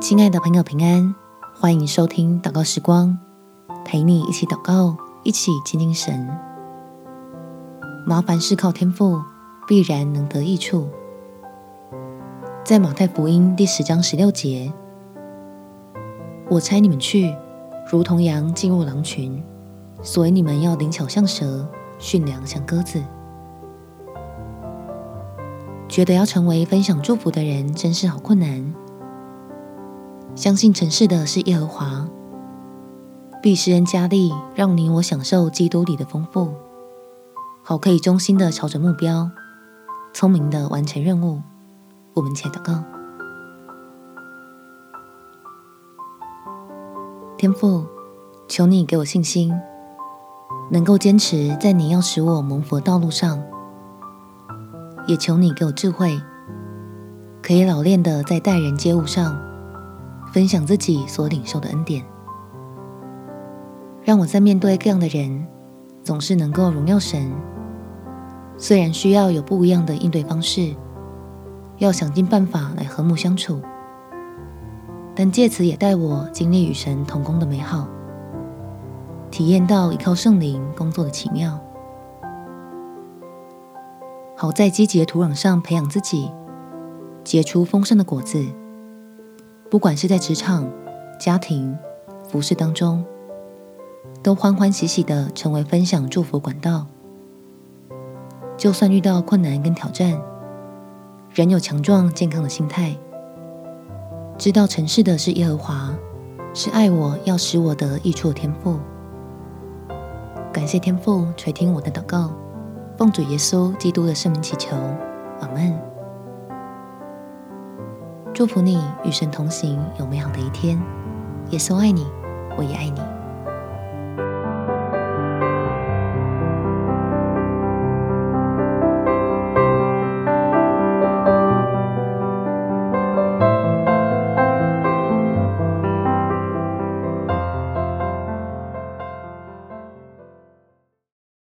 亲爱的朋友，平安！欢迎收听祷告时光，陪你一起祷告，一起亲近神。麻烦事靠天赋，必然能得益处。在马太福音第十章十六节，我差你们去，如同羊进入狼群，所以你们要灵巧像蛇，驯良像鸽子。觉得要成为分享祝福的人，真是好困难。相信城市的是耶和华，必施恩加力，让你我享受基督里的丰富，好可以忠心的朝着目标，聪明的完成任务。我们且祷告：天父，求你给我信心，能够坚持在你要使我蒙福道路上。也求你给我智慧，可以老练的在待人接物上分享自己所领受的恩典，让我在面对各样的人，总是能够荣耀神。虽然需要有不一样的应对方式，要想尽办法来和睦相处，但借此也带我经历与神同工的美好，体验到依靠圣灵工作的奇妙。好在积极土壤上培养自己，结出丰盛的果子。不管是在职场、家庭、服事当中，都欢欢喜喜的成为分享祝福管道。就算遇到困难跟挑战，仍有强壮健康的心态，知道成事的是耶和华，是爱我要使我得益处的天赋。感谢天父垂听我的祷告。奉主耶稣基督的圣名祈求，阿门。祝福你与神同行，有美好的一天。耶稣爱你，我也爱你。